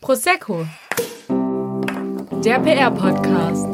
Prosecco, der PR-Podcast.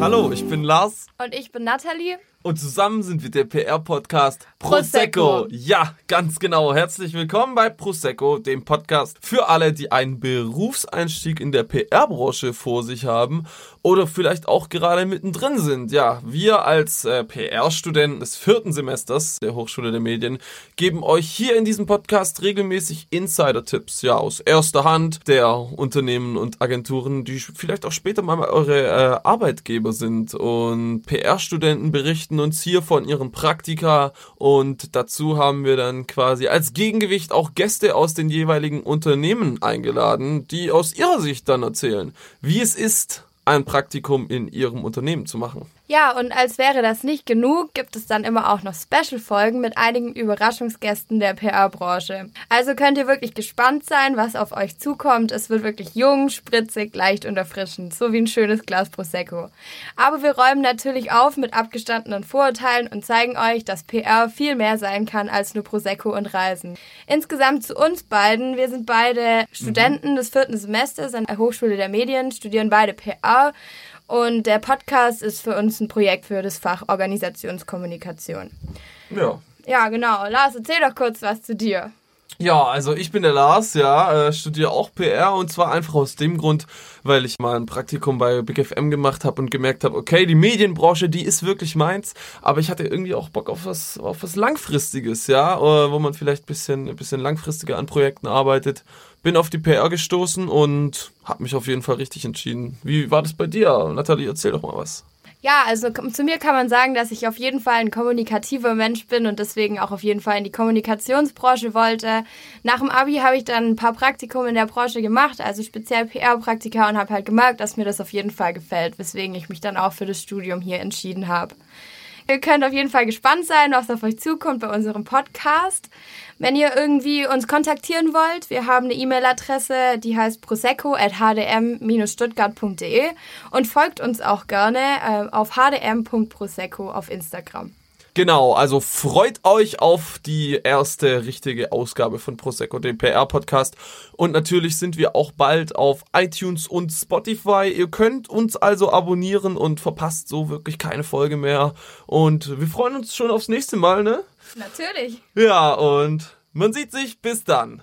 Hallo, ich bin Lars. Und ich bin Nathalie. Und zusammen sind wir der PR-Podcast Prosecco. Prosecco. Ja, ganz genau. Herzlich willkommen bei Prosecco, dem Podcast für alle, die einen Berufseinstieg in der PR-Branche vor sich haben oder vielleicht auch gerade mittendrin sind. Ja, wir als äh, PR-Studenten des vierten Semesters der Hochschule der Medien geben euch hier in diesem Podcast regelmäßig Insider-Tipps, ja, aus erster Hand der Unternehmen und Agenturen, die vielleicht auch später mal eure äh, Arbeitgeber sind. Und PR-Studenten berichten berichten uns hier von ihren Praktika und dazu haben wir dann quasi als Gegengewicht auch Gäste aus den jeweiligen Unternehmen eingeladen, die aus ihrer Sicht dann erzählen, wie es ist, ein Praktikum in ihrem Unternehmen zu machen. Ja, und als wäre das nicht genug, gibt es dann immer auch noch Special-Folgen mit einigen Überraschungsgästen der PR-Branche. Also könnt ihr wirklich gespannt sein, was auf euch zukommt. Es wird wirklich jung, spritzig, leicht und erfrischend, so wie ein schönes Glas Prosecco. Aber wir räumen natürlich auf mit abgestandenen Vorurteilen und zeigen euch, dass PR viel mehr sein kann als nur Prosecco und Reisen. Insgesamt zu uns beiden. Wir sind beide Studenten mhm. des vierten Semesters an der Hochschule der Medien, studieren beide PR und der Podcast ist für uns ein Projekt für das Fach Organisationskommunikation. Ja. Ja, genau. Lars, erzähl doch kurz was zu dir. Ja, also ich bin der Lars, ja, äh, studiere auch PR und zwar einfach aus dem Grund, weil ich mal ein Praktikum bei Big FM gemacht habe und gemerkt habe, okay, die Medienbranche, die ist wirklich meins, aber ich hatte irgendwie auch Bock auf was, auf was Langfristiges, ja, äh, wo man vielleicht ein bisschen, ein bisschen langfristiger an Projekten arbeitet. Bin auf die PR gestoßen und habe mich auf jeden Fall richtig entschieden. Wie war das bei dir? Nathalie, erzähl doch mal was. Ja, also zu mir kann man sagen, dass ich auf jeden Fall ein kommunikativer Mensch bin und deswegen auch auf jeden Fall in die Kommunikationsbranche wollte. Nach dem Abi habe ich dann ein paar Praktikum in der Branche gemacht, also speziell PR-Praktika und habe halt gemerkt, dass mir das auf jeden Fall gefällt, weswegen ich mich dann auch für das Studium hier entschieden habe. Ihr könnt auf jeden Fall gespannt sein, was auf euch zukommt bei unserem Podcast. Wenn ihr irgendwie uns kontaktieren wollt, wir haben eine E-Mail-Adresse, die heißt prosecco.hdm-stuttgart.de und folgt uns auch gerne äh, auf hdm.prosecco auf Instagram. Genau, also freut euch auf die erste richtige Ausgabe von Prosecco, dem PR-Podcast. Und natürlich sind wir auch bald auf iTunes und Spotify. Ihr könnt uns also abonnieren und verpasst so wirklich keine Folge mehr. Und wir freuen uns schon aufs nächste Mal, ne? Natürlich. Ja, und man sieht sich. Bis dann.